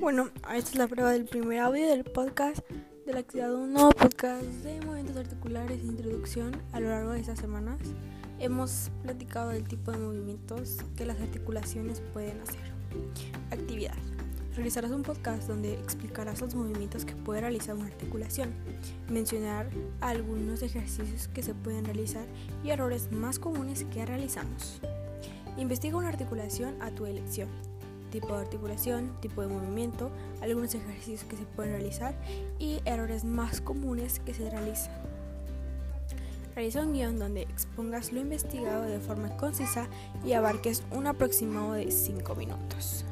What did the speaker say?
Bueno, esta es la prueba del primer audio del podcast de la actividad 1, podcast de movimientos articulares e introducción a lo largo de estas semanas. Hemos platicado del tipo de movimientos que las articulaciones pueden hacer. Actividad. Realizarás un podcast donde explicarás los movimientos que puede realizar una articulación, mencionar algunos ejercicios que se pueden realizar y errores más comunes que realizamos. Investiga una articulación a tu elección tipo de articulación, tipo de movimiento, algunos ejercicios que se pueden realizar y errores más comunes que se realizan. Realiza un guion donde expongas lo investigado de forma concisa y abarques un aproximado de 5 minutos.